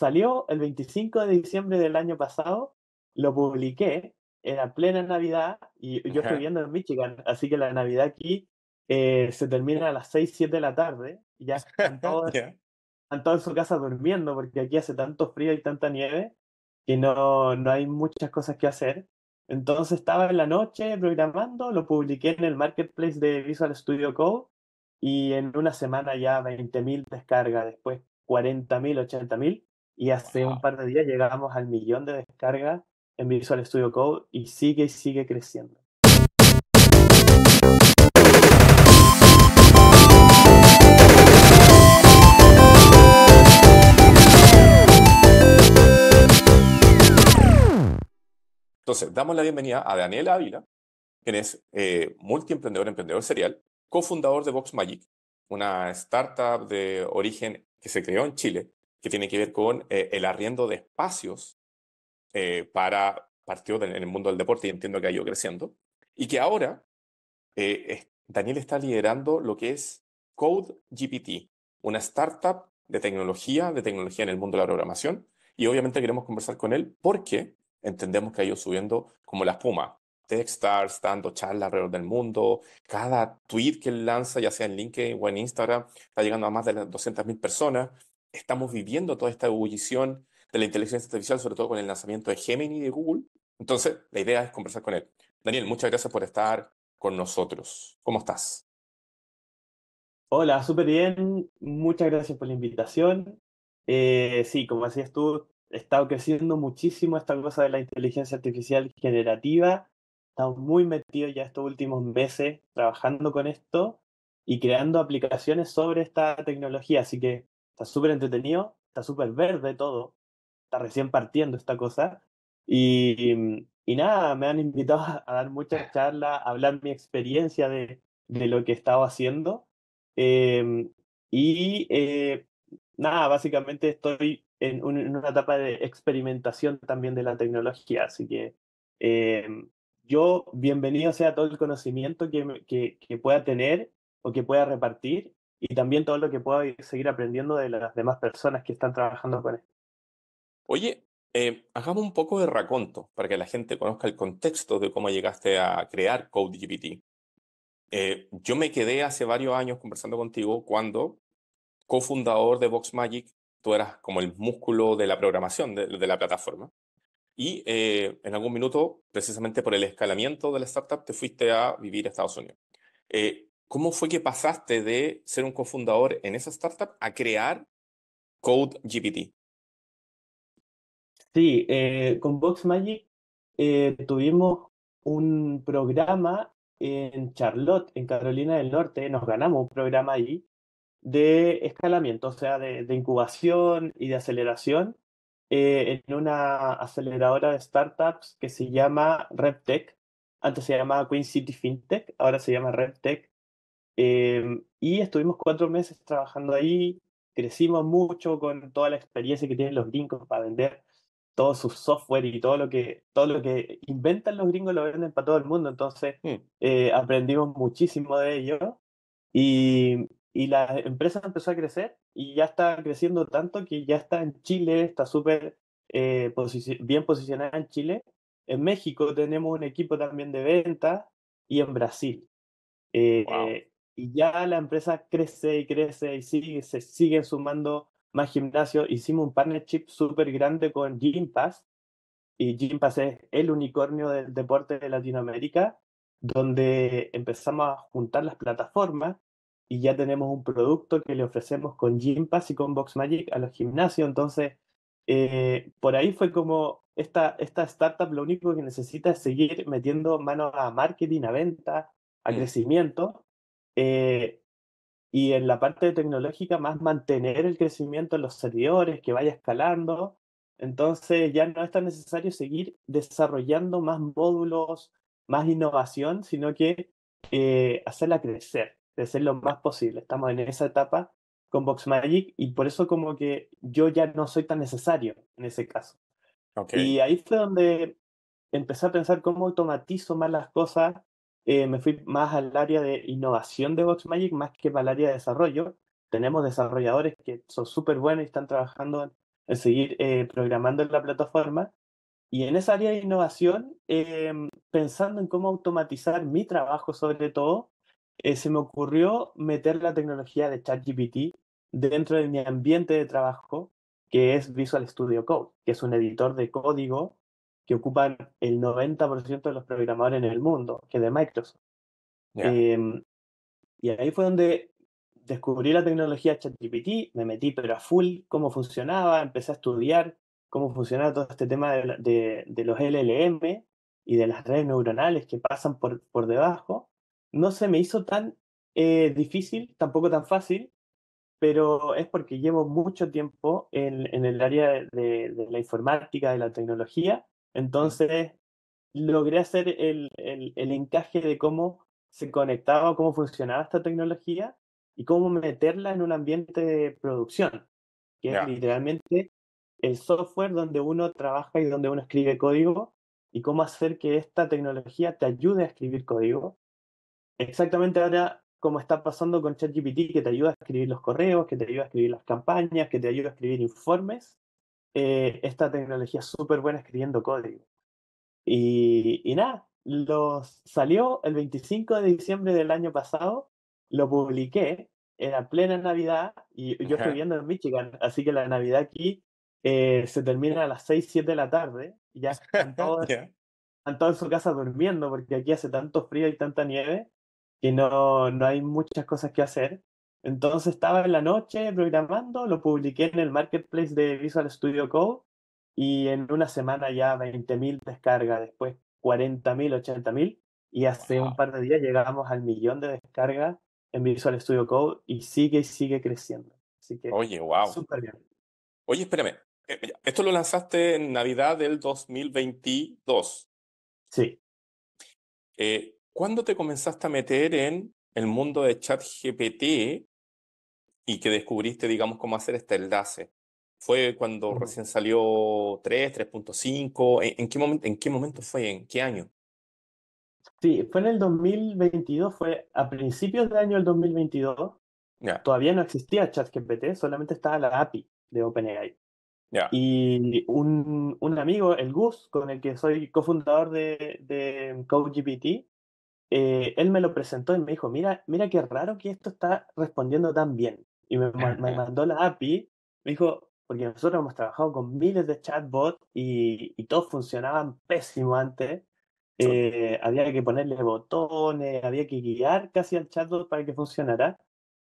salió el 25 de diciembre del año pasado, lo publiqué, era plena Navidad y yo estoy viviendo en Michigan, así que la Navidad aquí eh, se termina a las 6, 7 de la tarde y ya están todos, están todos en su casa durmiendo porque aquí hace tanto frío y tanta nieve que no, no hay muchas cosas que hacer. Entonces estaba en la noche programando, lo publiqué en el marketplace de Visual Studio Code y en una semana ya 20.000 descargas, después 40.000, 80.000 y hace un par de días llegamos al millón de descargas en Visual Studio Code y sigue y sigue creciendo. Entonces, damos la bienvenida a Daniel Ávila, quien es eh, multiemprendedor, emprendedor serial, cofundador de Box Magic, una startup de origen que se creó en Chile, que tiene que ver con eh, el arriendo de espacios eh, para partidos en el mundo del deporte y entiendo que ha ido creciendo, y que ahora Daniel está liderando lo que es Code GPT, una startup de tecnología, de tecnología en el mundo de la programación, y obviamente queremos conversar con él porque entendemos que ha ido subiendo como la espuma. Techstars, dando charlas alrededor del mundo. Cada tweet que él lanza, ya sea en LinkedIn o en Instagram, está llegando a más de las 200.000 personas. Estamos viviendo toda esta ebullición de la inteligencia artificial, sobre todo con el lanzamiento de Gemini de Google. Entonces, la idea es conversar con él. Daniel, muchas gracias por estar con nosotros. ¿Cómo estás? Hola, súper bien. Muchas gracias por la invitación. Eh, sí, como decías tú, estado creciendo muchísimo esta cosa de la inteligencia artificial generativa. Estamos muy metidos ya estos últimos meses trabajando con esto y creando aplicaciones sobre esta tecnología. Así que está súper entretenido, está súper verde todo, está recién partiendo esta cosa. Y, y, nada, me han invitado a dar muchas charlas, a hablar mi experiencia de, de lo que he estado haciendo. Em, y eh, nada, básicamente estoy en, una etapa de experimentación también de la tecnología. Así que em, yo, bienvenido sea todo el conocimiento que, que, pueda tener o que pueda repartir y también todo lo que pueda seguir aprendiendo de las demás personas que están trabajando con esto. Oye, eh, hagamos un poco de raconto para que la gente conozca el contexto de cómo llegaste a crear CodeGPT. Eh, yo me quedé hace varios años conversando contigo cuando, cofundador de VoxMagic, tú eras como el músculo de la programación de, la plataforma. Y eh, en algún minuto, precisamente por el escalamiento de la startup, te fuiste a vivir a Estados Unidos. Eh, ¿Cómo fue que pasaste de ser un cofundador en esa startup a crear Code GPT? Sí, eh, con VoxMagic tuvimos un programa en Charlotte, en Carolina del Norte, nos ganamos un programa ahí de escalamiento, o sea, de, incubación y de aceleración eh, en una aceleradora de startups que se llama RepTech. Antes se llamaba Queen City FinTech, ahora se llama RepTech. Em, y estuvimos cuatro meses trabajando ahí, crecimos mucho con toda la experiencia que tienen los gringos para vender todo su software y todo lo que, todo lo que inventan los gringos lo venden para todo el mundo. Entonces hmm. eh, aprendimos muchísimo de ello. Y, y la empresa empezó a crecer y ya está creciendo tanto que ya está en Chile, está súper eh, bien posicionada en Chile. En México tenemos un equipo también de venta y en Brasil. Eh, y ya la empresa crece y crece y sigue, se siguen sumando más gimnasios. Hicimos un partnership súper grande con Gympass y Gympass es el unicornio del deporte de Latinoamérica, donde empezamos a juntar las plataformas y ya tenemos un producto que le ofrecemos con Gympass y con Magic a los gimnasios. Entonces, eh, por ahí fue como esta, esta startup lo único que necesita es seguir metiendo mano a marketing, a venta, a mm. crecimiento. Eh, y en la parte tecnológica, más mantener el crecimiento en los servidores, que vaya escalando. Entonces ya no es tan necesario seguir desarrollando más módulos, más innovación, sino que eh, hacerla crecer de ser lo más posible. Estamos en esa etapa con Magic y por eso como que yo ya no soy tan necesario en ese caso. Y ahí fue donde empecé a pensar cómo automatizo más las cosas. Eh, me fui más al área de innovación de Magic más que para el área de desarrollo. Tenemos desarrolladores que son súper buenos y están trabajando en seguir eh, programando en la plataforma. Y en esa área de innovación, em, pensando en cómo automatizar mi trabajo sobre todo, eh, se me ocurrió meter la tecnología de ChatGPT dentro de mi ambiente de trabajo, que es Visual Studio Code, que es un editor de código que ocupan el 90% de los programadores en el mundo, que es de Microsoft. Em, y ahí fue donde descubrí la tecnología ChatGPT, me metí pero a full cómo funcionaba, empecé a estudiar cómo funcionaba todo este tema de, de, los LLM y de las redes neuronales que pasan por, por debajo. No se me hizo tan eh, difícil, tampoco tan fácil, pero es porque llevo mucho tiempo en, en el área de, de, la informática, de la tecnología, entonces logré hacer el, el, el encaje de cómo se conectaba, cómo funcionaba esta tecnología y cómo meterla en un ambiente de producción, que es literalmente el software donde uno trabaja y donde uno escribe código y cómo hacer que esta tecnología te ayude a escribir código. Exactamente ahora como está pasando con ChatGPT, que te ayuda a escribir los correos, que te ayuda a escribir las campañas, que te ayuda a escribir informes. Eh, esta tecnología es súper buena escribiendo código. Y, y nada, los, salió el 25 de diciembre del año pasado lo publiqué, era plena Navidad y yo estoy viendo en Michigan, así que la Navidad aquí eh, se termina a las 6, 7 de la tarde y ya están todos, en su casa durmiendo porque aquí hace tanto frío y tanta nieve que no, no hay muchas cosas que hacer. Entonces estaba en la noche programando, lo publiqué en el marketplace de Visual Studio Code y en una semana ya 20.000 descargas, después 40.000, 80.000 y hace un par de días llegamos al millón de descargas en Visual Studio Code y sigue y sigue creciendo. Así que, Oye, wow. Súper bien. Oye, espérame. Eh, esto lo lanzaste en Navidad del 2022. Sí. Eh, ¿Cuándo te comenzaste a meter en el mundo de ChatGPT y que descubriste, digamos, cómo hacer este enlace? ¿Fue cuando recién salió 3, 3.5? ¿En, qué momento, ¿En qué momento fue? ¿En qué año? Sí, fue en el 2022, fue a principios del año del 2022. Todavía no existía ChatGPT, solamente estaba la API de OpenAI. Y un, un, amigo, el Gus, con el que soy cofundador de, de CodeGPT, eh, él me lo presentó y me dijo, mira, mira qué raro que esto está respondiendo tan bien. Y me, me mandó la API, me dijo, porque nosotros hemos trabajado con miles de chatbots y, y todos funcionaban pésimo antes. Eh, había que ponerle botones, había que guiar casi al chatbot para que funcionara.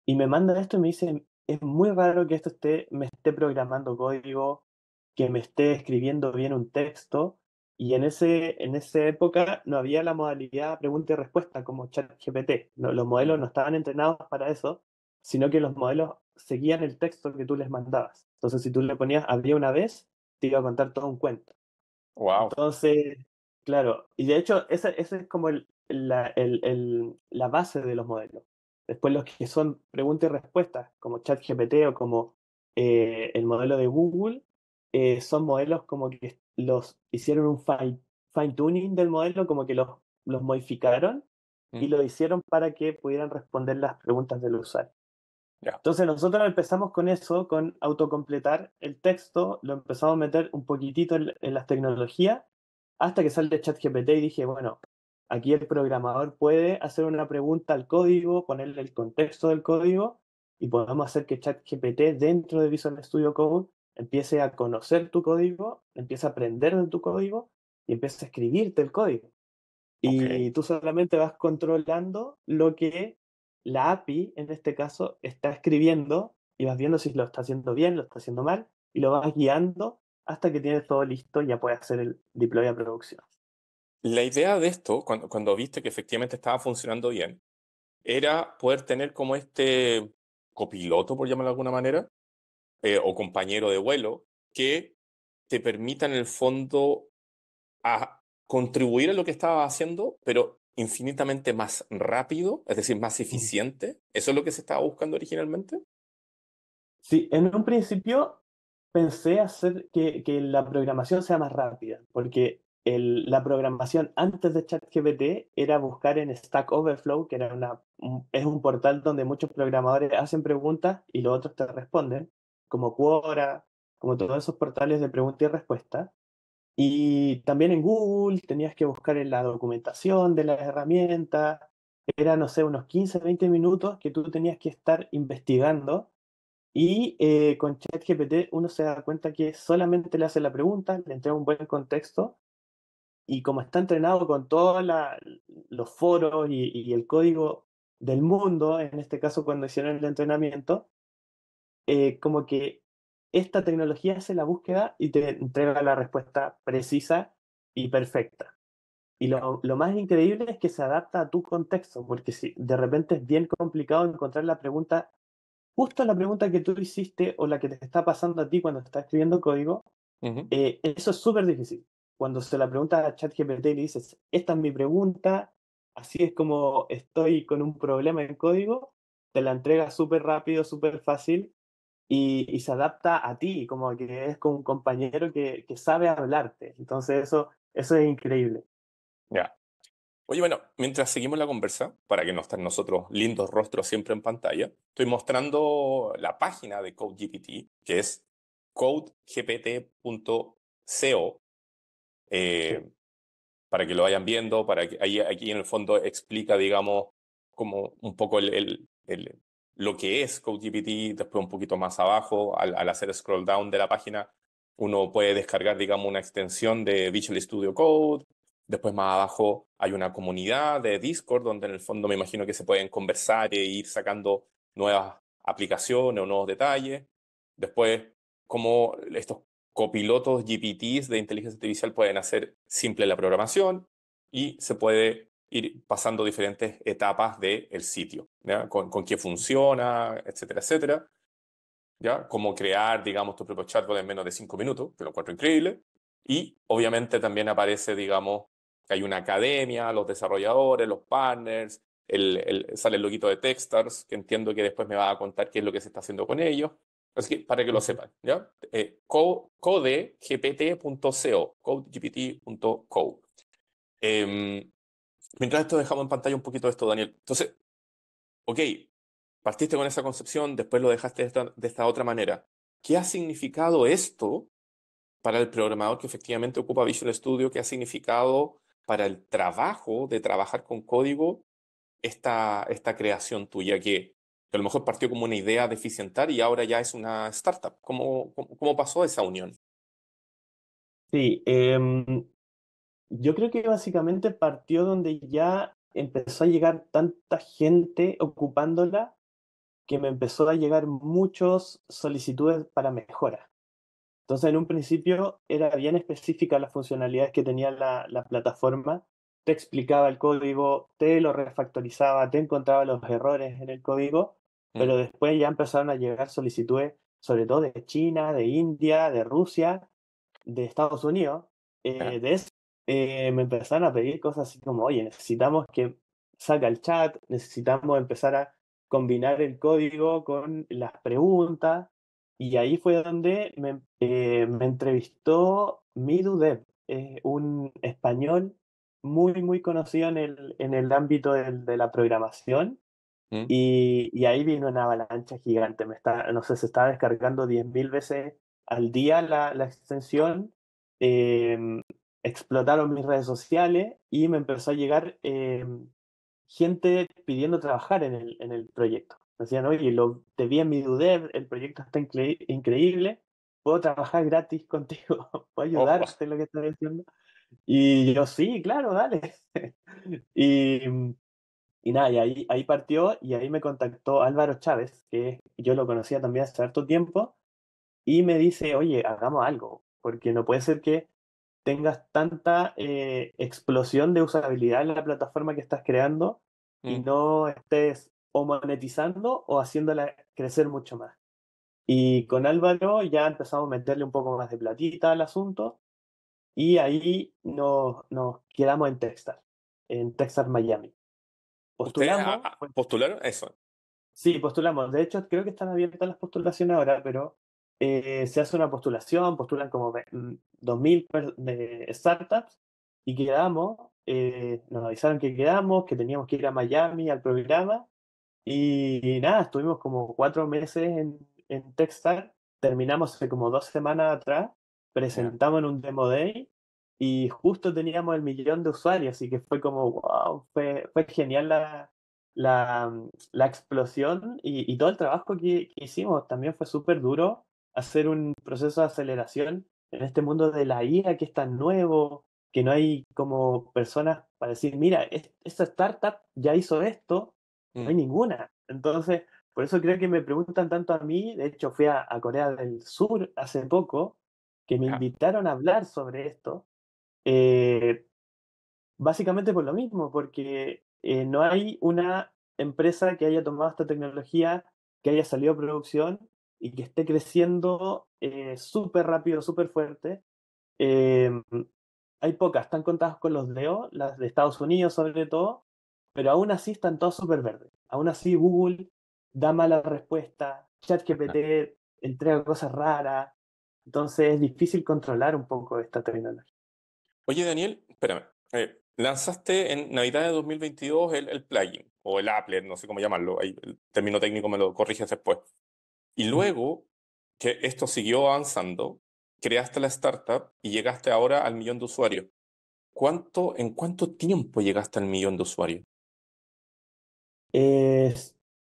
Y me manda esto y me dice, es muy raro que esto esté, me esté programando código, que me esté escribiendo bien un texto. Y en, ese, en esa época no había la modalidad pregunta y respuesta como ChatGPT. No, los modelos no estaban entrenados para eso, sino que los modelos seguían el texto que tú les mandabas. Entonces, si tú le ponías habría una vez, te iba a contar todo un cuento. Wow. Entonces, Claro, y de hecho, esa, es como el, la, el, la, base de los modelos. Después los que son preguntas y respuestas, como ChatGPT o como eh, el modelo de Google, eh, son modelos como que los hicieron un fine, fine tuning del modelo, como que los, los modificaron y mm. lo hicieron para que pudieran responder las preguntas del usuario. Entonces nosotros empezamos con eso, con autocompletar el texto, lo empezamos a meter un poquitito en, en las tecnologías hasta que sale ChatGPT y dije, bueno, aquí el programador puede hacer una pregunta al código, ponerle el contexto del código y podemos hacer que ChatGPT dentro de Visual Studio Code empiece a conocer tu código, empiece a aprender de tu código y empiece a escribirte el código. Y tú solamente vas controlando lo que la API, en este caso, está escribiendo y vas viendo si lo está haciendo bien, lo está haciendo mal y lo vas guiando hasta que tienes todo listo y ya puedes hacer el deploy a producción. La idea de esto, cuando, cuando viste que efectivamente estaba funcionando bien, era poder tener como este copiloto, por llamarlo de alguna manera, eh, o compañero de vuelo, que te permita en el fondo a contribuir a lo que estaba haciendo, pero infinitamente más rápido, es decir, más eficiente. ¿Eso es lo que se estaba buscando originalmente? Sí, en un principio pensé hacer que, que la programación sea más rápida, porque el, la programación antes de ChatGPT era buscar en Stack Overflow, que era una, es un portal donde muchos programadores hacen preguntas y los otros te responden, como Quora como todos esos portales de pregunta y respuesta. Y también en Google tenías que buscar en la documentación de las herramientas. Era, no sé, unos 15, 20 minutos que tú tenías que estar investigando. Y eh, con ChatGPT uno se da cuenta que solamente le hace la pregunta, le entrega un buen contexto. Y como está entrenado con todos los foros y, y el código del mundo, en este caso cuando hicieron el entrenamiento, eh, como que esta tecnología hace la búsqueda y te entrega la respuesta precisa y perfecta. Y lo, lo, más increíble es que se adapta a tu contexto, porque si de repente es bien complicado encontrar la pregunta, justo la pregunta que tú hiciste o la que te está pasando a ti cuando estás escribiendo código, eh, eso es súper difícil. Cuando se la pregunta a ChatGPT y le dices, esta es mi pregunta, así es como estoy con un problema en código, te la entrega súper rápido, súper fácil y, se adapta a ti, como que es como un compañero que, que sabe hablarte. Entonces eso, eso es increíble. Ya. Oye, bueno, mientras seguimos la conversa, para que no estén nosotros lindos rostros siempre en pantalla, estoy mostrando la página de CodeGPT, que es codegpt.co, eh, para que lo vayan viendo, para que ahí aquí en el fondo explica, digamos, como un poco el, el, lo que es CodeGPT, después un poquito más abajo, al, hacer scroll down de la página, uno puede descargar, digamos, una extensión de Visual Studio Code. Después más abajo hay una comunidad de Discord donde en el fondo me imagino que se pueden conversar e ir sacando nuevas aplicaciones o nuevos detalles. Después, cómo estos copilotos GPTs de inteligencia artificial pueden hacer simple la programación y se puede ir pasando diferentes etapas del sitio, Con, con, qué funciona, etcétera, etcétera. ¿ya? Cómo crear, digamos, tu propio chatbot en menos de cinco minutos, que lo encuentro increíble. Y obviamente también aparece, digamos, hay una academia, los desarrolladores, los partners, el, el, sale el loguito de Techstars, que entiendo que después me va a contar qué es lo que se está haciendo con ellos. Así que para que lo sepan, ¿ya? Eh, codegpt.co, codegpt.co. Eh, Mientras esto dejamos en pantalla un poquito de esto, Daniel. Entonces, ok, partiste con esa concepción, después lo dejaste de esta, de esta otra manera. ¿Qué ha significado esto para el programador que efectivamente ocupa Visual Studio? ¿Qué ha significado para el trabajo de trabajar con código esta, esta creación tuya que, a lo mejor partió como una idea deficientaria y ahora ya es una startup? ¿Cómo, cómo, pasó esa unión? Sí, eh, yo creo que básicamente partió donde ya empezó a llegar tanta gente ocupándola que me empezó a llegar muchas solicitudes para mejora. Entonces, en un principio era bien específica las funcionalidades que tenía la, la plataforma. Te explicaba el código, te lo refactorizaba, te encontraba los errores en el código, mm. pero después ya empezaron a llegar solicitudes, sobre todo de China, de India, de Rusia, de Estados Unidos, eh, de eh, me empezaron a pedir cosas así como, oye, necesitamos que salga el chat, necesitamos empezar a combinar el código con las preguntas. Y ahí fue donde me, eh, me entrevistó Midu eh, un español muy, muy conocido en el, en el ámbito de la programación. Mm. Y, y, ahí vino una avalancha gigante. Me está, no sé, se estaba descargando 10.000 veces al día la, la extensión. Eh, explotaron mis redes sociales y me empezó a llegar eh, gente pidiendo trabajar en el, en el proyecto. Decían, oye, lo, te vi en mi Dudev, el proyecto está increíble, puedo trabajar gratis contigo, puedo ayudarte en lo que estás diciendo. Y yo, sí, claro, dale. y, y nada, y ahí, ahí partió y ahí me contactó Álvaro Chávez, que yo lo conocía también hace harto tiempo, y me dice, oye, hagamos algo, porque no puede ser que tengas tanta eh, explosión de usabilidad en la plataforma que estás creando y mm. no estés o monetizando o haciéndola crecer mucho más. Y con Álvaro ya empezamos a meterle un poco más de platita al asunto y ahí nos, nos quedamos en Texas, en Texas, Miami. Postulamos. ¿Postularon eso? Sí, postulamos. De hecho, creo que están abiertas las postulaciones ahora, pero eh, se hace una postulación, postulan como 2.000 mm, startups y quedamos, eh, nos avisaron que quedamos, que teníamos que ir a Miami al programa y, nada, estuvimos como cuatro meses en, en Techstar terminamos hace como dos semanas atrás, presentamos en un Demo Day y justo teníamos el millón de usuarios, así que fue como, wow, fue, fue genial la, la, la explosión y, y, todo el trabajo que, que hicimos. También fue súper duro hacer un proceso de aceleración en este mundo de la IA que es tan nuevo, que no hay como personas para decir, mira, esta startup ya hizo esto, no hay Mm, ninguna. Entonces, por eso creo que me preguntan tanto a mí, de hecho fui a, a Corea del Sur hace poco, que me invitaron a hablar sobre esto, eh, básicamente por lo mismo, porque eh, no hay una empresa que haya tomado esta tecnología, que haya salido a producción y que esté creciendo eh, súper rápido, súper fuerte. Eh, hay pocas, están contadas con los dedos, las de Estados Unidos sobre todo, pero aún así están todas súper verdes. Aún así Google da mala respuesta, ajá. ChatGPT entrega cosas raras, entonces es difícil controlar un poco esta tecnología. Oye, Daniel, espérame. eh, lanzaste en Navidad de 2022 el, el plugin o el applet, no sé cómo llamarlo, ahí el término técnico me lo corriges después. Y luego que esto siguió avanzando, creaste la startup y llegaste ahora al millón de usuarios. ¿Cuánto, en cuánto tiempo llegaste al millón de usuarios?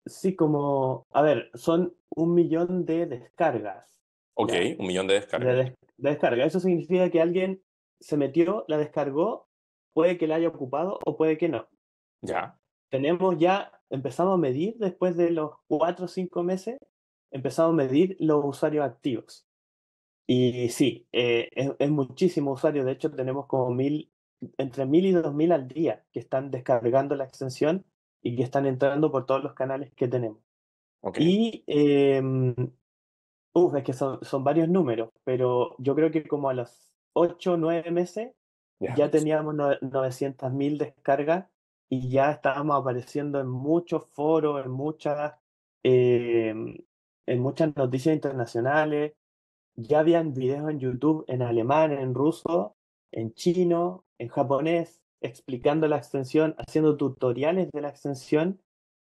Sí, como, a ver, son un millón de descargas, Ok, ¿ya? un millón de De, descargas. des- de descarga. Eso significa que alguien se metió, la descargó, puede que la haya ocupado o puede que no. Ya, Tenemos ya, empezamos a medir después de los cuatro o cinco meses, empezamos a medir los usuarios activos. Y sí, eh, es, es muchísimo usuario. De hecho, tenemos como mil, entre mil y dos mil al día que están descargando la extensión y que están entrando por todos los canales que tenemos. Y, eh, uf, es que son, son varios números, pero yo creo que como a los 8 o 9 meses ya. ya teníamos no- 900.000 descargas y ya estábamos apareciendo en muchos foros, en muchas, eh, en muchas noticias internacionales. Ya habían videos en YouTube en alemán, en ruso, en chino, en japonés, explicando la extensión, haciendo tutoriales de la extensión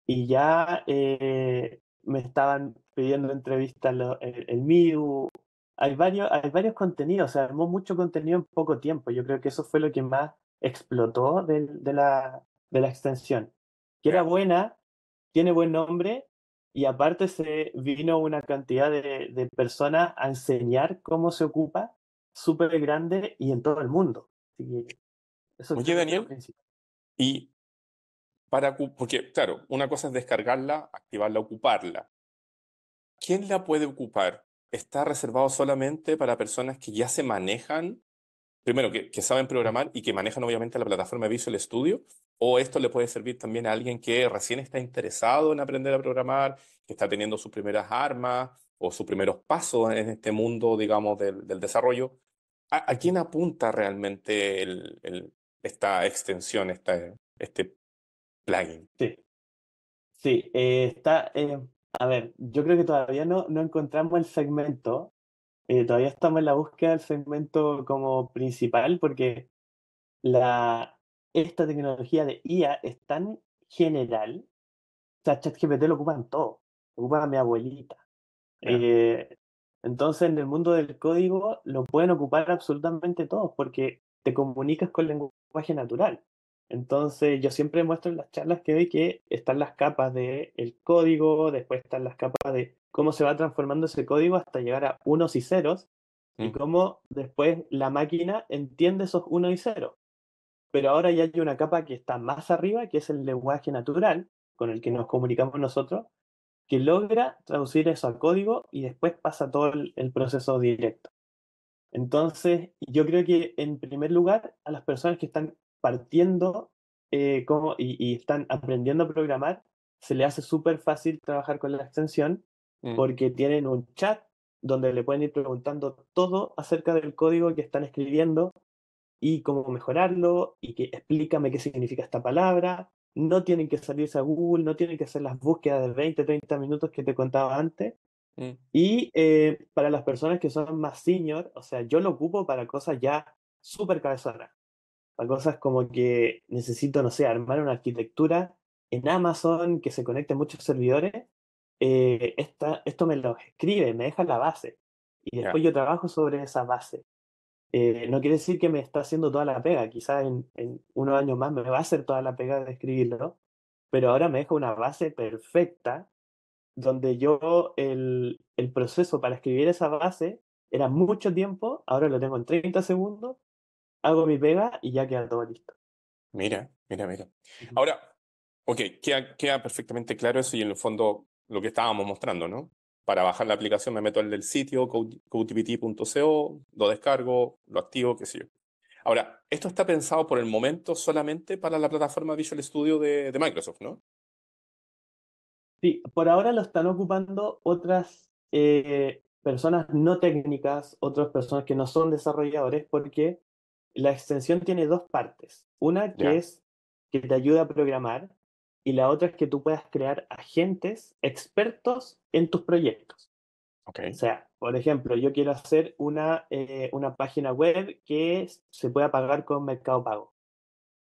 y ya eh, me estaban pidiendo entrevistas el, el Midu. Hay varios, hay varios contenidos, se armó mucho contenido en poco tiempo. Yo creo que eso fue lo que más explotó del- de, la, de la extensión. Que era buena, tiene buen nombre y aparte se vino una cantidad de, de personas a enseñar cómo se ocupa, súper grande y en todo el mundo. Así que eso Oye, Daniel, y para, porque claro, una cosa es descargarla, activarla, ocuparla. ¿Quién la puede ocupar? ¿Está reservado solamente para personas que ya se manejan, primero, que, que saben programar y que manejan obviamente la plataforma Visual Studio? ¿O esto le puede servir también a alguien que recién está interesado en aprender a programar, que está teniendo sus primeras armas o sus primeros pasos en este mundo, digamos, del, del desarrollo? ¿A, quién apunta realmente el- esta extensión, esta, este plugin? Sí. Sí, eh, está, eh, a ver, yo creo que todavía no, no encontramos el segmento, eh, todavía estamos en la búsqueda del segmento como principal porque la, esta tecnología de IA es tan general, o sea, ChatGPT lo ocupan todo, lo ocupa mi abuelita. Eh, entonces, en el mundo del código lo pueden ocupar absolutamente todos porque te comunicas con lenguaje natural. Entonces, yo siempre muestro en las charlas que doy que están las capas del código, después están las capas de cómo se va transformando ese código hasta llegar a unos y ceros y cómo después la máquina entiende esos unos y ceros. Pero ahora ya hay una capa que está más arriba, que es el lenguaje natural con el que nos comunicamos nosotros, que logra traducir eso a código y después pasa todo el, el proceso directo. Entonces, yo creo que en primer lugar, a las personas que están partiendo eh, y, y están aprendiendo a programar, se le hace súper fácil trabajar con la extensión mm, porque tienen un chat donde le pueden ir preguntando todo acerca del código que están escribiendo y cómo mejorarlo y que explícame qué significa esta palabra. No tienen que salirse a Google, no tienen que hacer las búsquedas de 20, 30 minutos que te contaba antes. mm, Y eh, para las personas que son más senior, o sea, yo lo ocupo para cosas ya súper cabezonas, para cosas como que necesito, no sé, armar una arquitectura en Amazon que se conecte a muchos servidores eh, esta, esto me lo escribe, me deja la base. Y después yo trabajo sobre esa base. Eh, no quiere decir que me está haciendo toda la pega, quizás en, en, unos años más me va a hacer toda la pega de escribirlo, pero ahora me deja una base perfecta donde yo el, el proceso para escribir esa base era mucho tiempo, ahora lo tengo en 30 segundos, hago mi pega y ya queda todo listo. Mira, mira, mira. Ahora, ok, queda, queda perfectamente claro eso y en el fondo lo que estábamos mostrando, ¿no? Para bajar la aplicación me meto al del sitio, codegpt.co, lo descargo, lo activo, qué sé yo. Ahora, esto está pensado por el momento solamente para la plataforma Visual Studio de, de Microsoft, ¿no? Sí, por ahora lo están ocupando otras eh, personas no técnicas, otras personas que no son desarrolladores, porque la extensión tiene dos partes. Una que es que te ayuda a programar y la otra es que tú puedas crear agentes expertos en tus proyectos. Okay. O sea, por ejemplo, yo quiero hacer una, eh, una página web que se pueda pagar con Mercado Pago.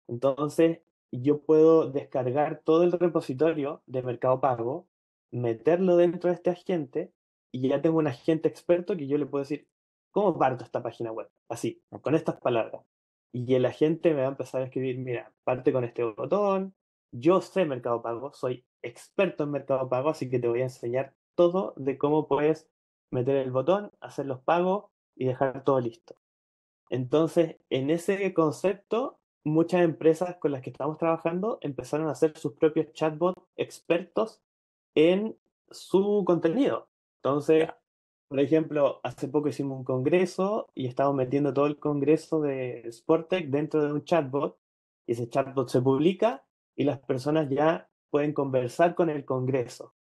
Entonces, yo puedo descargar todo el repositorio de Mercado Pago, meterlo dentro de este agente y ya tengo un agente experto que yo le puedo decir, ¿cómo parto esta página web? Así, con estas palabras. Y el agente me va a empezar a escribir, mira, parte con este botón, yo sé Mercado Pago, soy experto en Mercado Pago, así que te voy a enseñar todo de cómo puedes meter el botón, hacer los pagos y dejar todo listo. Entonces, en ese concepto, muchas empresas con las que estamos trabajando empezaron a hacer sus propios chatbots expertos en su contenido. Entonces, por ejemplo, hace poco hicimos un congreso y estamos metiendo todo el congreso de Sportec dentro de un chatbot y ese chatbot se publica y las personas ya pueden conversar con el congreso.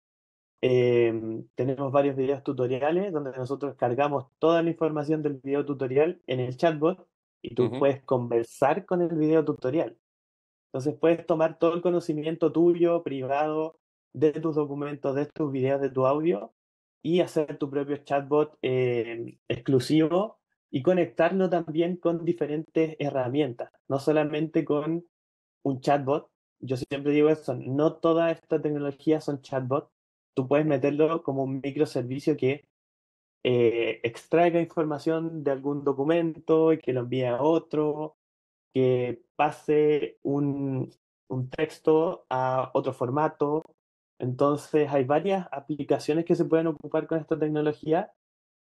Eh, tenemos varios videos tutoriales donde nosotros cargamos toda la información del video tutorial en el chatbot y tú puedes conversar con el video tutorial. Entonces puedes tomar todo el conocimiento tuyo, privado, de tus documentos, de tus videos, de tu audio y hacer tu propio chatbot eh, exclusivo y conectarlo también con diferentes herramientas, no solamente con un chatbot. Yo siempre digo eso, no toda esta tecnología son chatbots. Tú puedes meterlo como un microservicio que eh, extraiga información de algún documento y que lo envíe a otro, que pase un, un texto a otro formato. Entonces hay varias aplicaciones que se pueden ocupar con esta tecnología.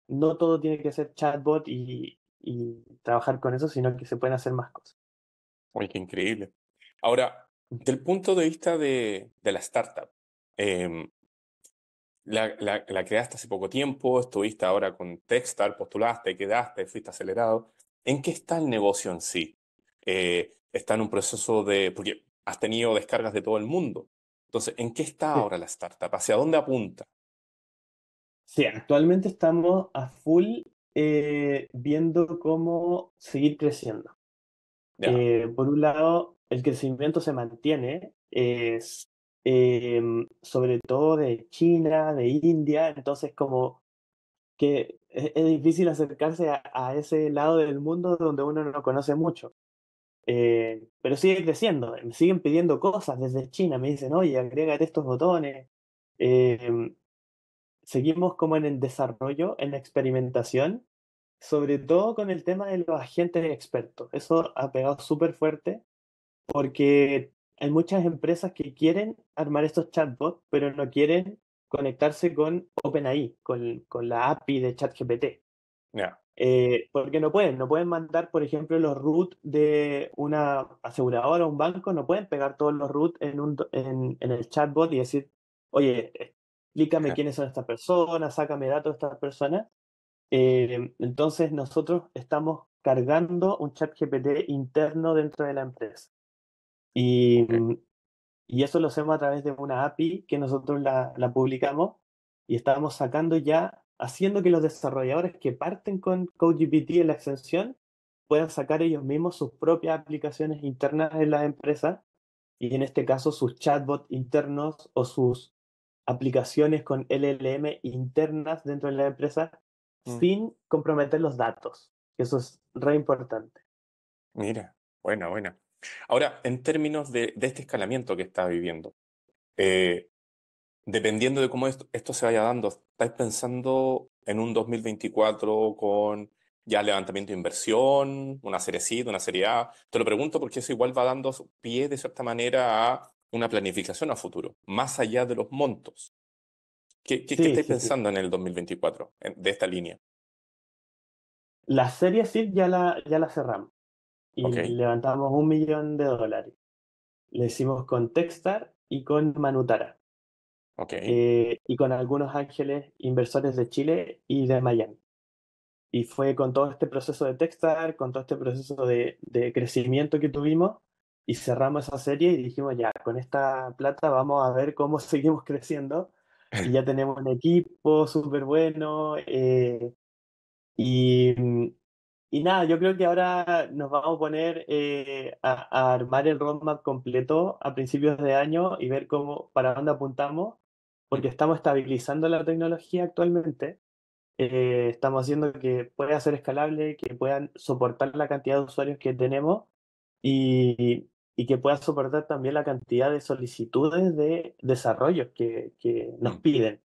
No todo tiene que ser chatbot y, y trabajar con eso, sino que se pueden hacer más cosas. Uy, qué increíble. Ahora, del punto de vista de, de la startup, eh, la, la, la, creaste hace poco tiempo, estuviste ahora con Techstar, postulaste, quedaste, fuiste acelerado. ¿En qué está el negocio en sí? Eh, está en un proceso de, porque has tenido descargas de todo el mundo. Entonces, ¿en qué está ahora la startup? ¿Hacia dónde apunta? Sí, actualmente estamos a full eh, viendo cómo seguir creciendo. Eh, por un lado, el crecimiento se mantiene, es eh, sobre todo de China, de India, entonces como que es, difícil acercarse a, ese lado del mundo donde uno no conoce mucho. Eh, pero sigue creciendo, me siguen pidiendo cosas desde China, me dicen, oye, agrégate estos botones. Eh, seguimos como en el desarrollo, en la experimentación, sobre todo con el tema de los agentes expertos. Eso ha pegado súper fuerte porque hay muchas empresas que quieren armar estos chatbots, pero no quieren conectarse con OpenAI, con, con la API de ChatGPT. Yeah. Eh, porque no pueden, no pueden mandar, por ejemplo, los root de una aseguradora o un banco, no pueden pegar todos los root en, un, en, en el chatbot y decir, oye, explícame yeah. quiénes son estas personas, sácame datos de estas personas. Eh, entonces nosotros estamos cargando un chat GPT interno dentro de la empresa. Y, okay. y eso lo hacemos a través de una API que nosotros la, la publicamos y estamos sacando ya haciendo que los desarrolladores que parten con CodeGPT en la extensión puedan sacar ellos mismos sus propias aplicaciones internas en la empresa y en este caso sus chatbots internos o sus aplicaciones con LLM internas dentro de la empresa mm. sin comprometer los datos. Eso es re importante. Mira, buena, buena. Ahora, en términos de, de este escalamiento que está viviendo, eh, dependiendo de cómo esto, esto se vaya dando, ¿estáis pensando en un 2024 con ya levantamiento de inversión, una serie C, una serie A? Te lo pregunto porque eso igual va dando pie de cierta manera a una planificación a futuro, más allá de los montos. ¿Qué, qué, Sí, estáis sí, sí. pensando en el 2024 en- de esta línea? La serie SID ya la, ya la cerramos y Ok, levantamos un millón de dólares. Le hicimos con Techstar y con Manutara ok. eh, y con algunos ángeles inversores de Chile y de Miami. Y fue con todo este proceso de Techstar, con todo este proceso de, de crecimiento que tuvimos y cerramos esa serie y dijimos ya, con esta plata vamos a ver cómo seguimos creciendo y ya tenemos un equipo súper bueno. eh, y, y nada, yo creo que ahora nos vamos a poner eh, a, a armar el roadmap completo a principios de año y ver cómo, para dónde apuntamos, porque estamos estabilizando la tecnología actualmente. Eh, estamos haciendo que pueda ser escalable, que puedan soportar la cantidad de usuarios que tenemos y, y que pueda soportar también la cantidad de solicitudes de desarrollo que, que nos Mm, piden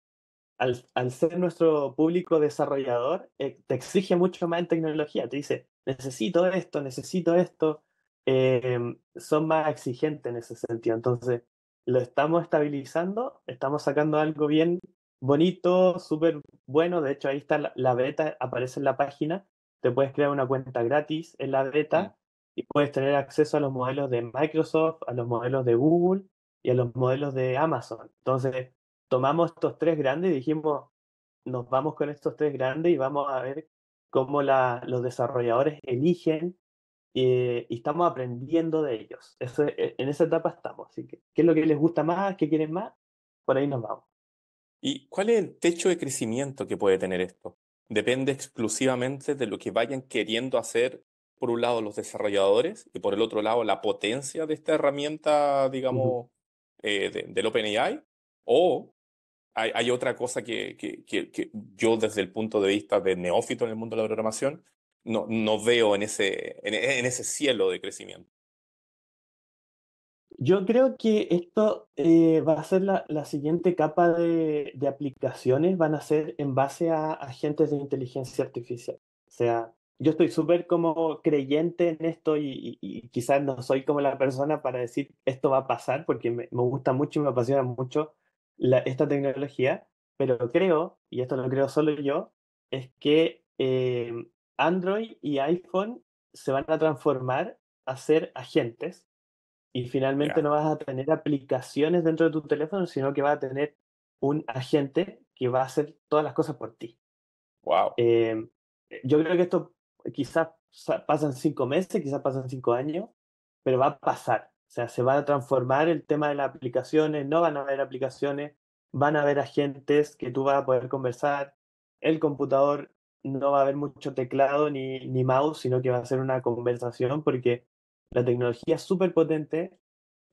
al, al ser nuestro público desarrollador, eh, te exige mucho más en tecnología. Te dice, necesito esto, necesito esto. Eh, son más exigentes en ese sentido. Entonces, lo estamos estabilizando, estamos sacando algo bien bonito, súper bueno. De hecho, ahí está la, la beta, aparece en la página. Te puedes crear una cuenta gratis en la mm. beta y puedes tener acceso a los modelos de Microsoft, a los modelos de Google y a los modelos de Amazon. Entonces, tomamos estos tres grandes y dijimos, nos vamos con estos tres grandes y vamos a ver cómo la, los desarrolladores eligen eh, y estamos aprendiendo de ellos. Eso, eh, en esa etapa estamos. Así que, ¿qué es lo que les gusta más? ¿Qué quieren más? Por ahí nos vamos. ¿Y cuál es el techo de crecimiento que puede tener esto? Depende exclusivamente de lo que vayan queriendo hacer, por un lado, los desarrolladores y por el otro lado, la potencia de esta herramienta, digamos, eh, de- del OpenAI. ¿O hay, otra cosa que, que- que- yo, desde el punto de vista de neófito en el mundo de la programación, no, no veo en ese, en ese cielo de crecimiento? Yo creo que esto eh, va a ser la, la siguiente capa de, de aplicaciones, van a ser en base a agentes de inteligencia artificial. O sea, yo estoy súper como creyente en esto y, y- y quizás no soy como la persona para decir esto va a pasar porque me, me gusta mucho y me apasiona mucho la- esta tecnología, pero creo, y esto lo creo solo yo, es que eh, Android y iPhone se van a transformar a ser agentes y finalmente no vas a tener aplicaciones dentro de tu teléfono, sino que vas a tener un agente que va a hacer todas las cosas por ti. wow. Eh, yo creo que esto quizás sa- pasan cinco meses, quizás pasan cinco años, pero va a pasar. O sea, se va a transformar el tema de las aplicaciones, no van a haber aplicaciones, van a haber agentes que tú vas a poder conversar. El computador no va a haber mucho teclado ni, ni mouse, sino que va a ser una conversación porque la tecnología es súper potente.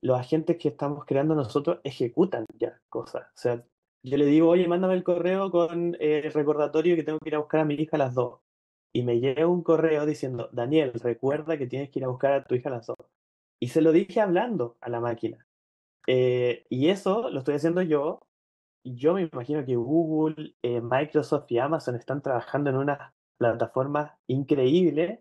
Los agentes que estamos creando nosotros ejecutan ya cosas. O sea, yo le digo, oye, mándame el correo con eh, el recordatorio que tengo que ir a buscar a mi hija a las 2. Y me llega un correo diciendo, Daniel, recuerda que tienes que ir a buscar a tu hija a las 2. Y se lo dije hablando a la máquina. Eh, y eso lo estoy haciendo yo. Yo me imagino que Google, eh, Microsoft y Amazon están trabajando en unas plataformas increíbles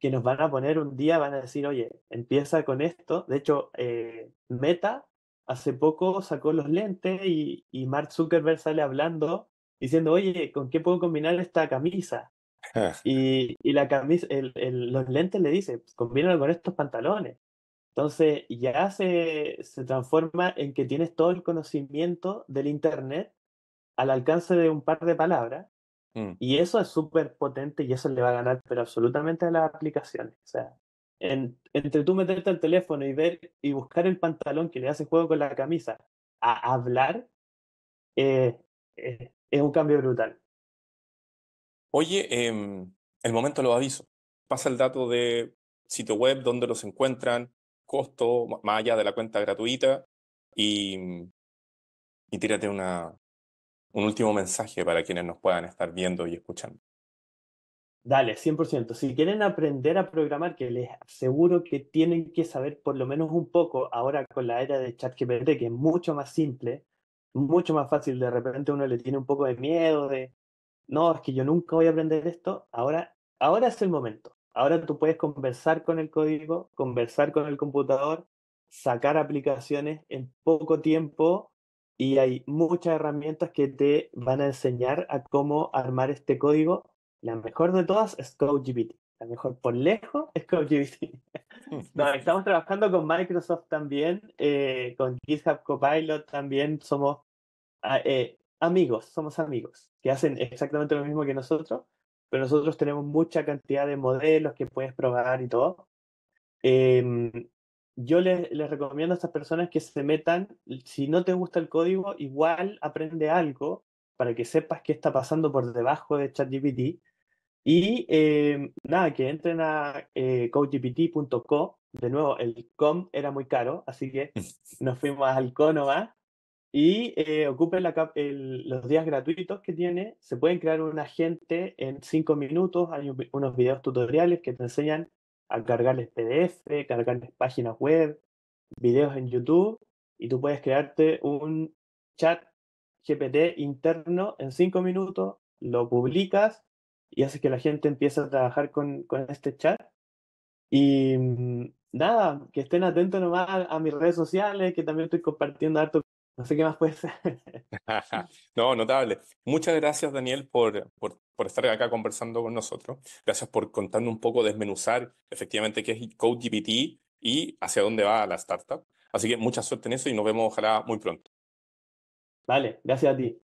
que nos van a poner un día, van a decir, oye, empieza con esto. De hecho, eh, Meta hace poco sacó los lentes y, y Mark Zuckerberg sale hablando diciendo, oye, ¿con qué puedo combinar esta camisa? Y, y la camisa, el- el- los lentes le dice, combínalo con estos pantalones. Entonces ya se, se transforma en que tienes todo el conocimiento del Internet al alcance de un par de palabras Mm. y eso es súper potente y eso le va a ganar pero absolutamente a las aplicaciones. O sea, en- entre tú meterte al teléfono y ver y buscar el pantalón que le hace juego con la camisa a hablar, eh, eh, es un cambio brutal. Oye, em, el momento de los avisos. Pasa el dato de sitio web, dónde los encuentran, costo, más allá de la cuenta gratuita, y, y tírate una, un último mensaje para quienes nos puedan estar viendo y escuchando. Dale, 100%. Si quieren aprender a programar, que les aseguro que tienen que saber por lo menos un poco ahora con la era de ChatGPT, que es mucho más simple, mucho más fácil. De repente uno le tiene un poco de miedo de, no, es que yo nunca voy a aprender esto. Ahora, ahora es el momento. Ahora tú puedes conversar con el código, conversar con el computador, sacar aplicaciones en poco tiempo y hay muchas herramientas que te van a enseñar a cómo armar este código. La mejor de todas es CodeGPT. La mejor por lejos es CodeGPT. no, estamos trabajando con Microsoft también, eh, con GitHub Copilot también somos ah, eh, amigos, somos amigos, que hacen exactamente lo mismo que nosotros, pero nosotros tenemos mucha cantidad de modelos que puedes probar y todo. Em, yo les, les, recomiendo a estas personas que se metan, si no te gusta el código, igual aprende algo para que sepas qué está pasando por debajo de ChatGPT. Y eh, nada, que entren a eh, codegpt.co. De nuevo, el com era muy caro, así que nos fuimos al co nomás. Y eh, ocupen la, el, los días gratuitos que tiene. Se pueden crear un agente en cinco minutos. Hay unos videos tutoriales que te enseñan a cargarles PDF, cargarles páginas web, videos en YouTube. Y tú puedes crearte un chat GPT interno en cinco minutos, lo publicas y haces que la gente empiece a trabajar con, con este chat. Y mm, nada, que estén atentos nomás a mis redes sociales, que también estoy compartiendo harto no sé qué más puede ser. no, notable. Muchas gracias, Daniel, por, por, por, estar acá conversando con nosotros. Gracias por contarnos un poco, desmenuzar efectivamente qué es CodeGPT y hacia dónde va la startup. Así que mucha suerte en eso y nos vemos ojalá muy pronto. Vale, gracias a ti.